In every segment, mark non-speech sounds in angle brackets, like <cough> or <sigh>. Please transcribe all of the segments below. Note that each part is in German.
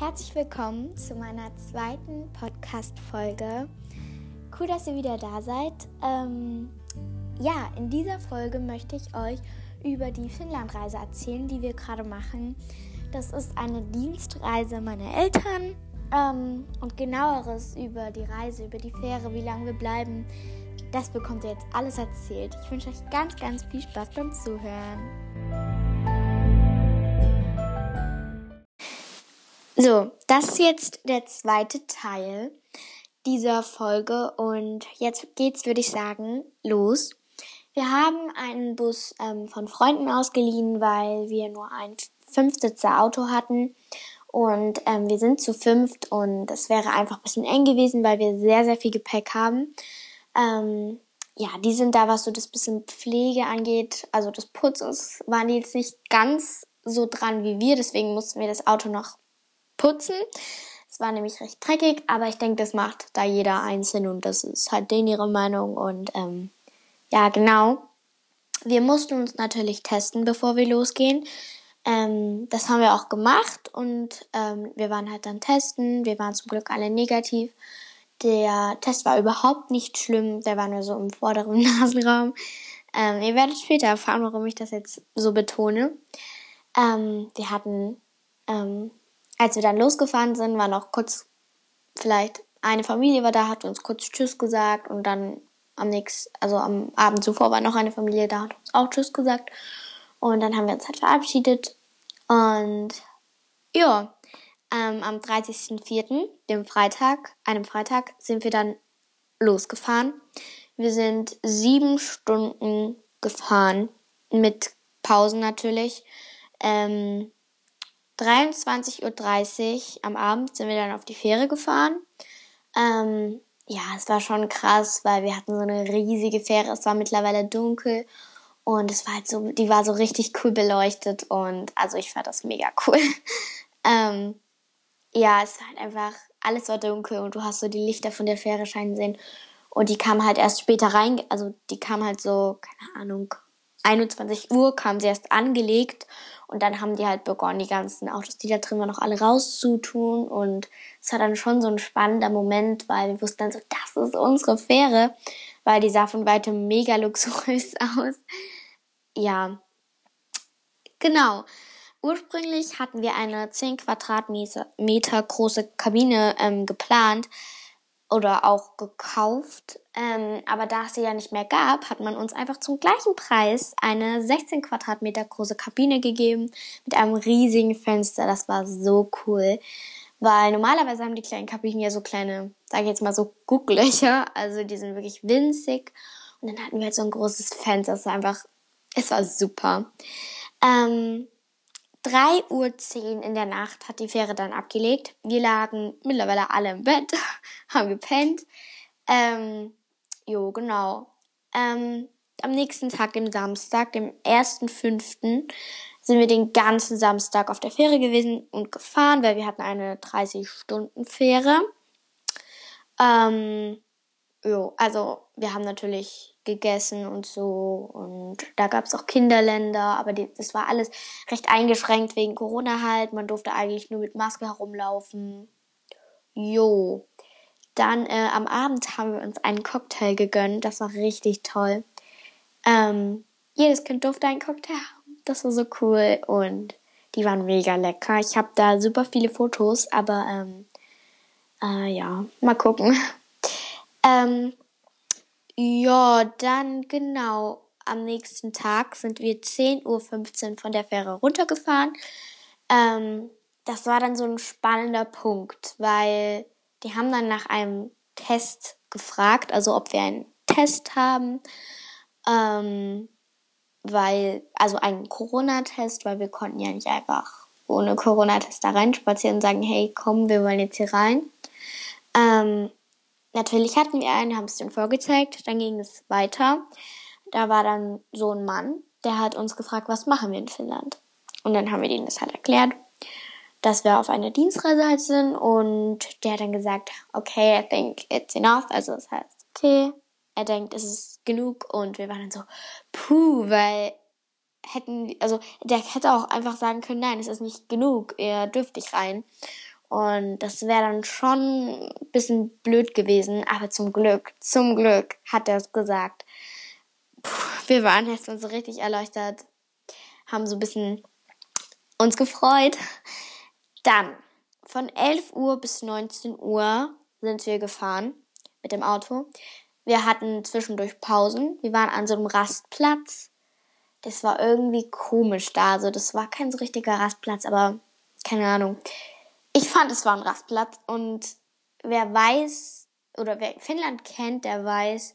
Herzlich willkommen zu meiner zweiten Podcast-Folge. Cool, dass ihr wieder da seid. Ähm, ja, in dieser Folge möchte ich euch über die Finnlandreise erzählen, die wir gerade machen. Das ist eine Dienstreise meiner Eltern. Ähm, und genaueres über die Reise, über die Fähre, wie lange wir bleiben, das bekommt ihr jetzt alles erzählt. Ich wünsche euch ganz, ganz viel Spaß beim Zuhören. So, das ist jetzt der zweite Teil dieser Folge und jetzt geht's, würde ich sagen, los. Wir haben einen Bus ähm, von Freunden ausgeliehen, weil wir nur ein Fünfsitzer Auto hatten und ähm, wir sind zu fünft und es wäre einfach ein bisschen eng gewesen, weil wir sehr, sehr viel Gepäck haben. Ähm, ja, die sind da, was so das bisschen Pflege angeht, also das Putzen, waren die jetzt nicht ganz so dran wie wir, deswegen mussten wir das Auto noch putzen. Es war nämlich recht dreckig, aber ich denke, das macht da jeder einzeln und das ist halt denen ihre Meinung. Und ähm, ja, genau. Wir mussten uns natürlich testen, bevor wir losgehen. Ähm, das haben wir auch gemacht und ähm, wir waren halt dann testen. Wir waren zum Glück alle negativ. Der Test war überhaupt nicht schlimm. Der war nur so im vorderen <laughs> Nasenraum. Ähm, ihr werdet später erfahren, warum ich das jetzt so betone. Ähm, wir hatten ähm, als wir dann losgefahren sind, war noch kurz vielleicht eine Familie war da, hat uns kurz Tschüss gesagt und dann am nächsten, also am Abend zuvor war noch eine Familie da, hat uns auch Tschüss gesagt und dann haben wir uns halt verabschiedet und ja, ähm, am 30.04., dem Freitag, einem Freitag, sind wir dann losgefahren. Wir sind sieben Stunden gefahren, mit Pausen natürlich. Ähm, 23.30 Uhr am Abend sind wir dann auf die Fähre gefahren. Ähm, ja, es war schon krass, weil wir hatten so eine riesige Fähre. Es war mittlerweile dunkel und es war halt so, die war so richtig cool beleuchtet und also ich fand das mega cool. <laughs> ähm, ja, es war halt einfach, alles war dunkel und du hast so die Lichter von der Fähre scheinen sehen. Und die kam halt erst später rein, also die kam halt so, keine Ahnung, 21 Uhr kam sie erst angelegt und dann haben die halt begonnen, die ganzen Autos, die da drin waren, noch alle rauszutun. Und es war dann schon so ein spannender Moment, weil wir wussten dann so, das ist unsere Fähre, weil die sah von weitem mega luxuriös <laughs> aus. Ja, genau. Ursprünglich hatten wir eine 10 Quadratmeter große Kabine ähm, geplant oder auch gekauft. Ähm, aber da es sie ja nicht mehr gab, hat man uns einfach zum gleichen Preis eine 16 Quadratmeter große Kabine gegeben mit einem riesigen Fenster. Das war so cool. Weil normalerweise haben die kleinen Kabinen ja so kleine, sage ich jetzt mal so Gucklöcher. Also die sind wirklich winzig. Und dann hatten wir halt so ein großes Fenster. Das war einfach, es war super. Ähm, 3.10 Uhr in der Nacht hat die Fähre dann abgelegt. Wir lagen mittlerweile alle im Bett, <laughs> haben gepennt. Ähm, jo, genau. Ähm, am nächsten Tag, dem Samstag, dem 1.5., sind wir den ganzen Samstag auf der Fähre gewesen und gefahren, weil wir hatten eine 30-Stunden-Fähre. Ähm, jo, also wir haben natürlich gegessen und so und da gab es auch Kinderländer, aber die, das war alles recht eingeschränkt wegen Corona halt. Man durfte eigentlich nur mit Maske herumlaufen. Jo. Dann äh, am Abend haben wir uns einen Cocktail gegönnt. Das war richtig toll. Ähm, jedes Kind durfte einen Cocktail haben. Das war so cool und die waren mega lecker. Ich habe da super viele Fotos, aber ähm, äh, ja, mal gucken. <laughs> ähm, ja, dann genau. Am nächsten Tag sind wir 10.15 Uhr von der Fähre runtergefahren. Ähm, das war dann so ein spannender Punkt, weil die haben dann nach einem Test gefragt, also ob wir einen Test haben, ähm, weil, also einen Corona-Test, weil wir konnten ja nicht einfach ohne Corona-Test da reinspazieren und sagen, hey, komm, wir wollen jetzt hier rein. Ähm, Natürlich hatten wir einen, haben es denen vorgezeigt, dann ging es weiter. Da war dann so ein Mann, der hat uns gefragt, was machen wir in Finnland? Und dann haben wir denen das halt erklärt, dass wir auf einer Dienstreise halt sind und der hat dann gesagt, okay, I think it's enough, also das heißt, okay, er denkt, es ist genug und wir waren dann so, puh, weil hätten, also der hätte auch einfach sagen können, nein, es ist nicht genug, ihr dürft nicht rein. Und das wäre dann schon ein bisschen blöd gewesen. Aber zum Glück, zum Glück hat er es gesagt. Puh, wir waren erstmal so richtig erleuchtet, haben so ein bisschen uns gefreut. Dann, von 11 Uhr bis 19 Uhr sind wir gefahren mit dem Auto. Wir hatten zwischendurch Pausen. Wir waren an so einem Rastplatz. Das war irgendwie komisch da. Also das war kein so richtiger Rastplatz, aber keine Ahnung. Ich fand, es war ein Rastplatz und wer weiß oder wer Finnland kennt, der weiß,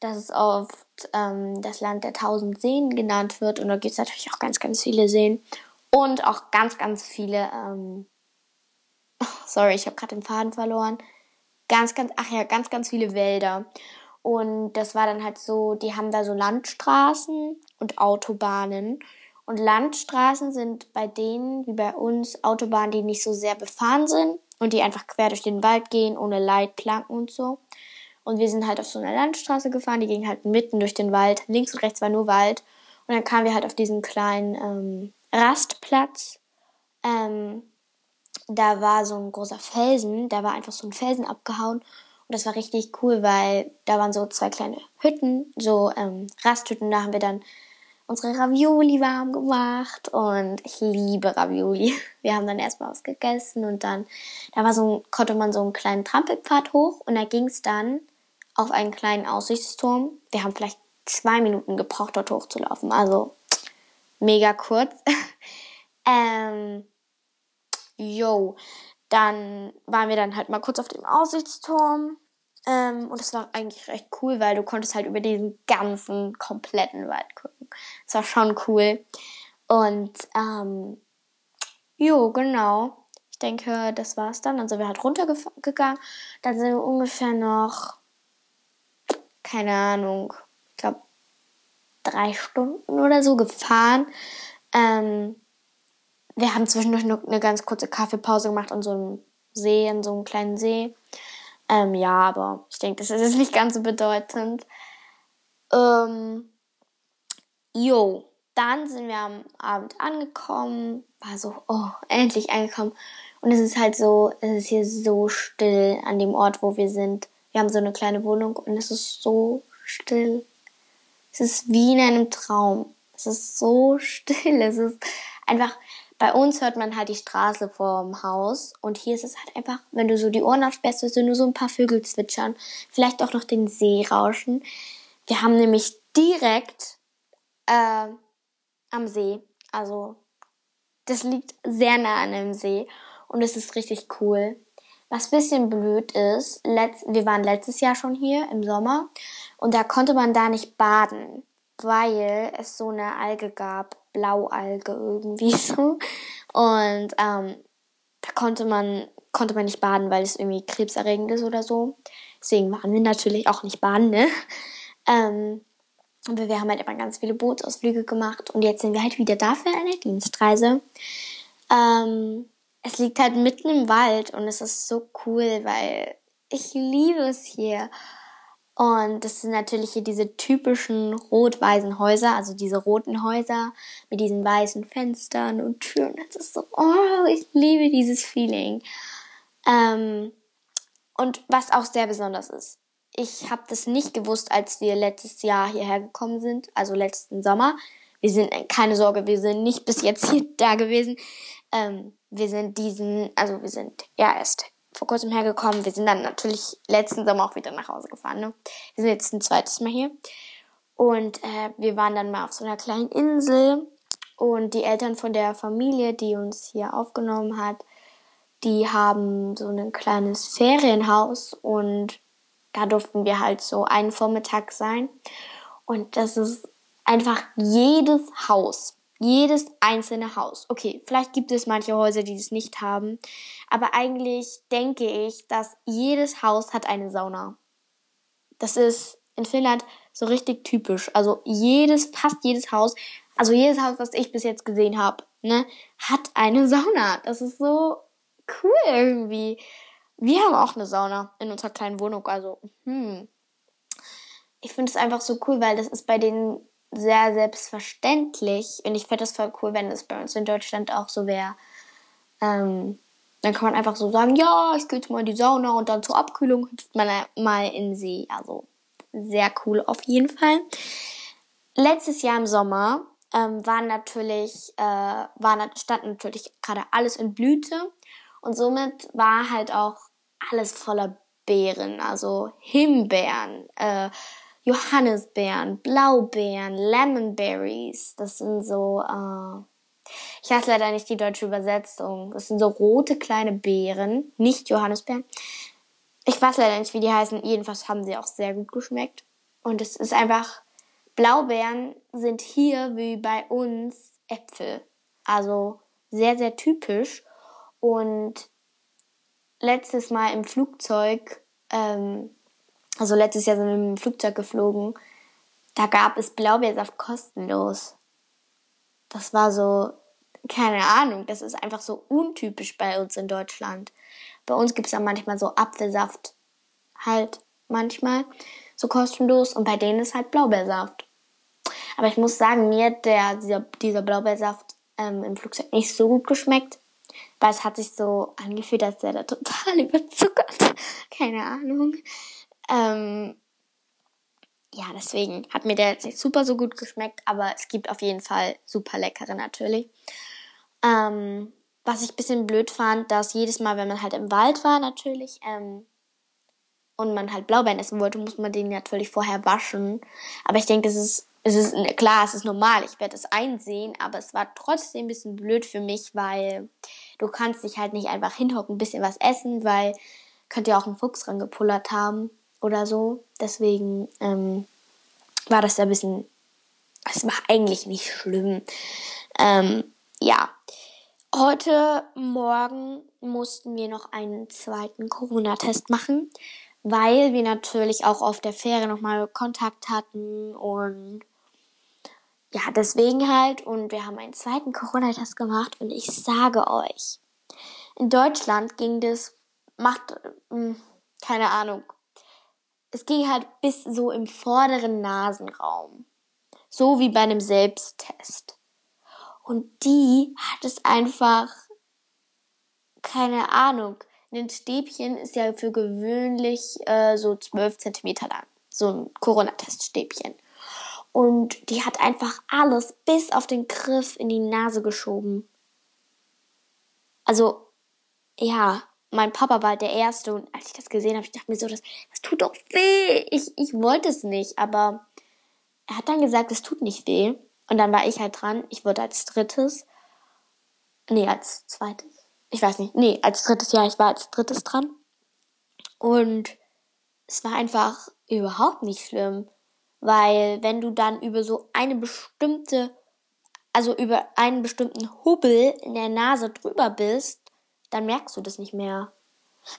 dass es oft ähm, das Land der tausend Seen genannt wird und da gibt es natürlich auch ganz, ganz viele Seen und auch ganz, ganz viele. Ähm, <laughs> sorry, ich habe gerade den Faden verloren. Ganz, ganz, ach ja, ganz, ganz viele Wälder. Und das war dann halt so, die haben da so Landstraßen und Autobahnen. Und Landstraßen sind bei denen, wie bei uns, Autobahnen, die nicht so sehr befahren sind und die einfach quer durch den Wald gehen, ohne Leitplanken und so. Und wir sind halt auf so einer Landstraße gefahren, die ging halt mitten durch den Wald. Links und rechts war nur Wald. Und dann kamen wir halt auf diesen kleinen ähm, Rastplatz. Ähm, da war so ein großer Felsen, da war einfach so ein Felsen abgehauen. Und das war richtig cool, weil da waren so zwei kleine Hütten, so ähm, Rasthütten. Da haben wir dann unsere Ravioli warm gemacht und ich liebe Ravioli. <laughs> Wir haben dann erstmal was gegessen und dann, da war so ein, konnte man so einen kleinen Trampelpfad hoch und da ging es dann auf einen kleinen Aussichtsturm. Wir haben vielleicht zwei Minuten gebraucht, dort hochzulaufen. Also mega kurz. <laughs> ähm, yo, dann waren wir dann halt mal kurz auf dem Aussichtsturm ähm, und es war eigentlich recht cool, weil du konntest halt über diesen ganzen kompletten Wald gucken. Es war schon cool. Und ähm, jo, genau. Ich denke, das war's dann. Dann sind wir halt runtergegangen. Dann sind wir ungefähr noch, keine Ahnung, ich glaube, drei Stunden oder so gefahren. Ähm, wir haben zwischendurch noch eine ganz kurze Kaffeepause gemacht an so einem See, in so einem kleinen See. Ähm, ja, aber ich denke, das ist jetzt nicht ganz so bedeutend. Ähm, jo, dann sind wir am Abend angekommen, war so, oh, endlich angekommen. Und es ist halt so, es ist hier so still an dem Ort, wo wir sind. Wir haben so eine kleine Wohnung und es ist so still. Es ist wie in einem Traum. Es ist so <laughs> still. Es ist einfach, bei uns hört man halt die Straße vorm Haus und hier ist es halt einfach, wenn du so die Ohren aufsperrst, hörst du nur so ein paar Vögel zwitschern, vielleicht auch noch den See rauschen. Wir haben nämlich direkt äh, am See, also das liegt sehr nah an dem See und es ist richtig cool. Was bisschen blöd ist, letzt, wir waren letztes Jahr schon hier im Sommer und da konnte man da nicht baden, weil es so eine Alge gab, Blaualge irgendwie <laughs> so. Und ähm, da konnte man, konnte man nicht baden, weil es irgendwie krebserregend ist oder so. Deswegen waren wir natürlich auch nicht baden, ne? <laughs> Ähm, aber wir haben halt immer ganz viele Bootsausflüge gemacht und jetzt sind wir halt wieder da für eine Dienstreise. Ähm, es liegt halt mitten im Wald und es ist so cool, weil ich liebe es hier. Und das sind natürlich hier diese typischen rot-weißen Häuser, also diese roten Häuser mit diesen weißen Fenstern und Türen. Das ist so, oh, ich liebe dieses Feeling. Ähm, und was auch sehr besonders ist, ich habe das nicht gewusst, als wir letztes Jahr hierher gekommen sind, also letzten Sommer. Wir sind, keine Sorge, wir sind nicht bis jetzt hier <laughs> da gewesen. Ähm, wir sind diesen, also wir sind ja erst vor kurzem hergekommen. Wir sind dann natürlich letzten Sommer auch wieder nach Hause gefahren. Ne? Wir sind jetzt ein zweites Mal hier. Und äh, wir waren dann mal auf so einer kleinen Insel. Und die Eltern von der Familie, die uns hier aufgenommen hat, die haben so ein kleines Ferienhaus und da durften wir halt so einen Vormittag sein. Und das ist einfach jedes Haus jedes einzelne Haus. Okay, vielleicht gibt es manche Häuser, die das nicht haben, aber eigentlich denke ich, dass jedes Haus hat eine Sauna. Das ist in Finnland so richtig typisch. Also jedes, fast jedes Haus, also jedes Haus, was ich bis jetzt gesehen habe, ne, hat eine Sauna. Das ist so cool irgendwie. Wir haben auch eine Sauna in unserer kleinen Wohnung, also hm. Ich finde es einfach so cool, weil das ist bei den sehr selbstverständlich. Und ich fände das voll cool, wenn es bei uns in Deutschland auch so wäre. Ähm, Dann kann man einfach so sagen, ja, ich gehe jetzt mal in die Sauna und dann zur Abkühlung hüpft man mal in See. Also sehr cool auf jeden Fall. Letztes Jahr im Sommer ähm, war natürlich, äh, war, stand natürlich gerade alles in Blüte und somit war halt auch alles voller Beeren, also Himbeeren, äh, Johannisbeeren, Blaubeeren, Lemonberries. Das sind so, äh, ich weiß leider nicht die deutsche Übersetzung. Das sind so rote kleine Beeren, nicht Johannisbeeren. Ich weiß leider nicht, wie die heißen. Jedenfalls haben sie auch sehr gut geschmeckt. Und es ist einfach, Blaubeeren sind hier wie bei uns Äpfel. Also sehr, sehr typisch. Und letztes Mal im Flugzeug, ähm, also letztes Jahr sind wir dem Flugzeug geflogen, da gab es Blaubeersaft kostenlos. Das war so, keine Ahnung, das ist einfach so untypisch bei uns in Deutschland. Bei uns gibt es ja manchmal so Apfelsaft, halt manchmal so kostenlos und bei denen ist halt Blaubeersaft. Aber ich muss sagen, mir hat der, dieser, dieser Blaubeersaft ähm, im Flugzeug nicht so gut geschmeckt, weil es hat sich so angefühlt, als wäre der total <laughs> überzuckert. Keine Ahnung. Ähm, ja, deswegen hat mir der jetzt nicht super so gut geschmeckt, aber es gibt auf jeden Fall super leckere natürlich. Ähm, was ich ein bisschen blöd fand, dass jedes Mal, wenn man halt im Wald war natürlich ähm, und man halt Blaubeeren essen wollte, muss man den natürlich vorher waschen. Aber ich denke, das ist, es ist klar, es ist normal, ich werde es einsehen, aber es war trotzdem ein bisschen blöd für mich, weil du kannst dich halt nicht einfach hinhocken, ein bisschen was essen, weil könnte ja auch ein Fuchs rangepullert haben oder so. Deswegen ähm, war das ja ein bisschen, es war eigentlich nicht schlimm. Ähm, ja, heute Morgen mussten wir noch einen zweiten Corona-Test machen, weil wir natürlich auch auf der Fähre nochmal Kontakt hatten und ja, deswegen halt. Und wir haben einen zweiten Corona-Test gemacht und ich sage euch, in Deutschland ging das, macht, hm, keine Ahnung, es ging halt bis so im vorderen Nasenraum. So wie bei einem Selbsttest. Und die hat es einfach, keine Ahnung, ein Stäbchen ist ja für gewöhnlich äh, so 12 Zentimeter lang. So ein Corona-Teststäbchen. Und die hat einfach alles bis auf den Griff in die Nase geschoben. Also, ja, mein Papa war der Erste und als ich das gesehen habe, ich dachte mir so, das, das tut doch weh. Ich, ich wollte es nicht, aber er hat dann gesagt, es tut nicht weh. Und dann war ich halt dran. Ich wurde als drittes. Nee, als zweites. Ich weiß nicht. Nee, als drittes, ja, ich war als drittes dran. Und es war einfach überhaupt nicht schlimm. Weil wenn du dann über so eine bestimmte, also über einen bestimmten Hubbel in der Nase drüber bist, dann merkst du das nicht mehr.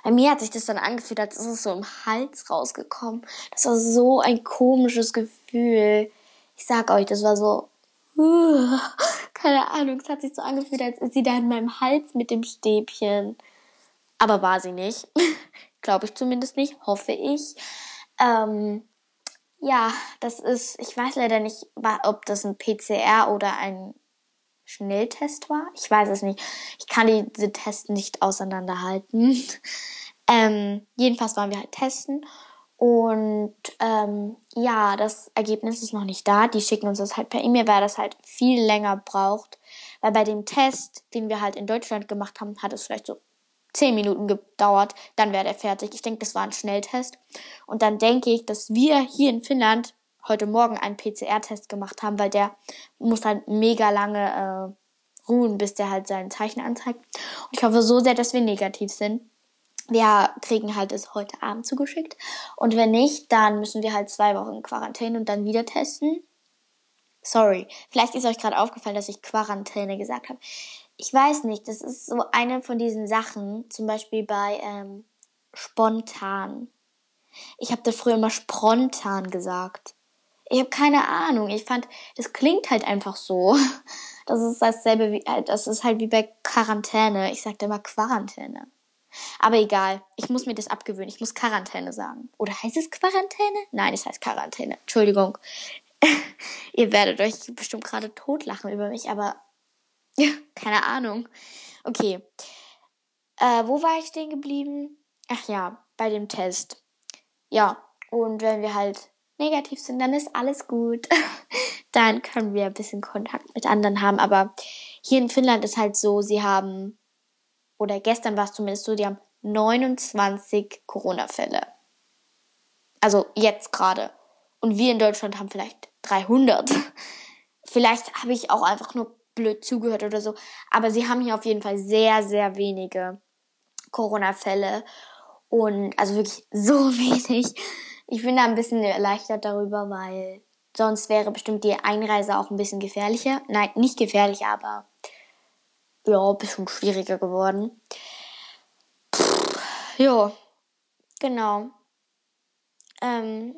Bei mir hat sich das dann angefühlt, als ist es so im Hals rausgekommen. Das war so ein komisches Gefühl. Ich sag euch, das war so, <laughs> keine Ahnung, es hat sich so angefühlt, als ist sie da in meinem Hals mit dem Stäbchen. Aber war sie nicht. <laughs> Glaube ich zumindest nicht, hoffe ich. Ähm, ja, das ist, ich weiß leider nicht, ob das ein PCR oder ein Schnelltest war. Ich weiß es nicht. Ich kann diese Tests nicht auseinanderhalten. <laughs> ähm, jedenfalls waren wir halt testen. Und ähm, ja, das Ergebnis ist noch nicht da. Die schicken uns das halt per E-Mail, weil das halt viel länger braucht. Weil bei dem Test, den wir halt in Deutschland gemacht haben, hat es vielleicht so 10 Minuten gedauert. Dann wäre der fertig. Ich denke, das war ein Schnelltest. Und dann denke ich, dass wir hier in Finnland heute Morgen einen PCR-Test gemacht haben, weil der muss halt mega lange äh, ruhen, bis der halt sein Zeichen anzeigt. Und ich hoffe so sehr, dass wir negativ sind. Wir kriegen halt es heute Abend zugeschickt. Und wenn nicht, dann müssen wir halt zwei Wochen Quarantäne und dann wieder testen. Sorry, vielleicht ist euch gerade aufgefallen, dass ich Quarantäne gesagt habe. Ich weiß nicht, das ist so eine von diesen Sachen, zum Beispiel bei ähm, spontan. Ich habe da früher immer spontan gesagt. Ich habe keine Ahnung. Ich fand, das klingt halt einfach so. <laughs> Das ist dasselbe wie, äh, das ist halt wie bei Quarantäne. Ich sagte immer Quarantäne. Aber egal, ich muss mir das abgewöhnen. Ich muss Quarantäne sagen. Oder heißt es Quarantäne? Nein, es heißt Quarantäne. Entschuldigung. <laughs> Ihr werdet euch bestimmt gerade totlachen über mich, aber ja, <laughs> keine Ahnung. Okay. Äh, wo war ich stehen geblieben? Ach ja, bei dem Test. Ja, und wenn wir halt negativ sind, dann ist alles gut. <laughs> dann können wir ein bisschen Kontakt mit anderen haben. Aber hier in Finnland ist halt so, sie haben, oder gestern war es zumindest so, die haben 29 Corona-Fälle. Also jetzt gerade. Und wir in Deutschland haben vielleicht 300. <laughs> vielleicht habe ich auch einfach nur blöd zugehört oder so. Aber sie haben hier auf jeden Fall sehr, sehr wenige Corona-Fälle. Und also wirklich so <laughs> wenig. Ich bin da ein bisschen erleichtert darüber, weil sonst wäre bestimmt die Einreise auch ein bisschen gefährlicher. Nein, nicht gefährlicher, aber ja, ein bisschen schwieriger geworden. ja, genau. Ähm,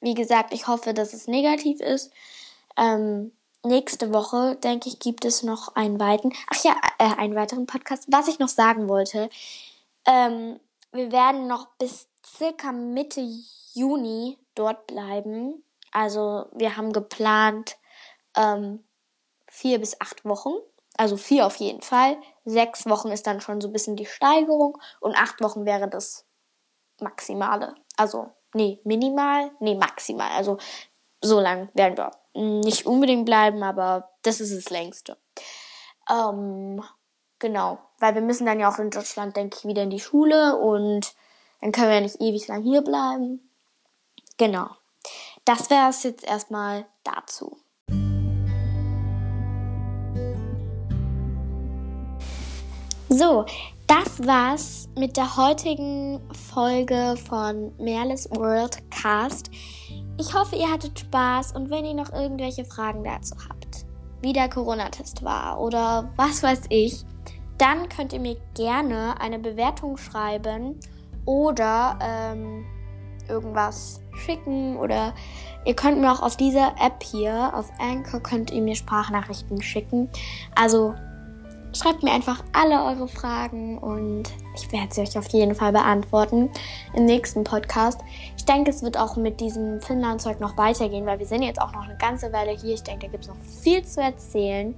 wie gesagt, ich hoffe, dass es negativ ist. Ähm, nächste Woche, denke ich, gibt es noch einen weiteren, ach ja, äh, einen weiteren Podcast. Was ich noch sagen wollte, ähm, wir werden noch bis circa Mitte Juni dort bleiben. Also wir haben geplant ähm, vier bis acht Wochen. Also vier auf jeden Fall. Sechs Wochen ist dann schon so ein bisschen die Steigerung und acht Wochen wäre das Maximale. Also, nee, minimal, nee, maximal. Also so lang werden wir nicht unbedingt bleiben, aber das ist das längste. Ähm, genau, weil wir müssen dann ja auch in Deutschland, denke ich, wieder in die Schule und dann können wir ja nicht ewig lang hier bleiben. Genau. Das wäre es jetzt erstmal dazu. So, das war's mit der heutigen Folge von Merles World Cast. Ich hoffe, ihr hattet Spaß und wenn ihr noch irgendwelche Fragen dazu habt, wie der Corona-Test war oder was weiß ich, dann könnt ihr mir gerne eine Bewertung schreiben oder ähm, irgendwas schicken oder ihr könnt mir auch auf dieser App hier, auf Anchor, könnt ihr mir Sprachnachrichten schicken. Also schreibt mir einfach alle eure Fragen und ich werde sie euch auf jeden Fall beantworten im nächsten Podcast. Ich denke, es wird auch mit diesem Finnland-Zeug noch weitergehen, weil wir sind jetzt auch noch eine ganze Weile hier. Ich denke, da gibt es noch viel zu erzählen.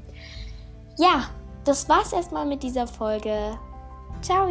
Ja, das war's erstmal mit dieser Folge. Ciao!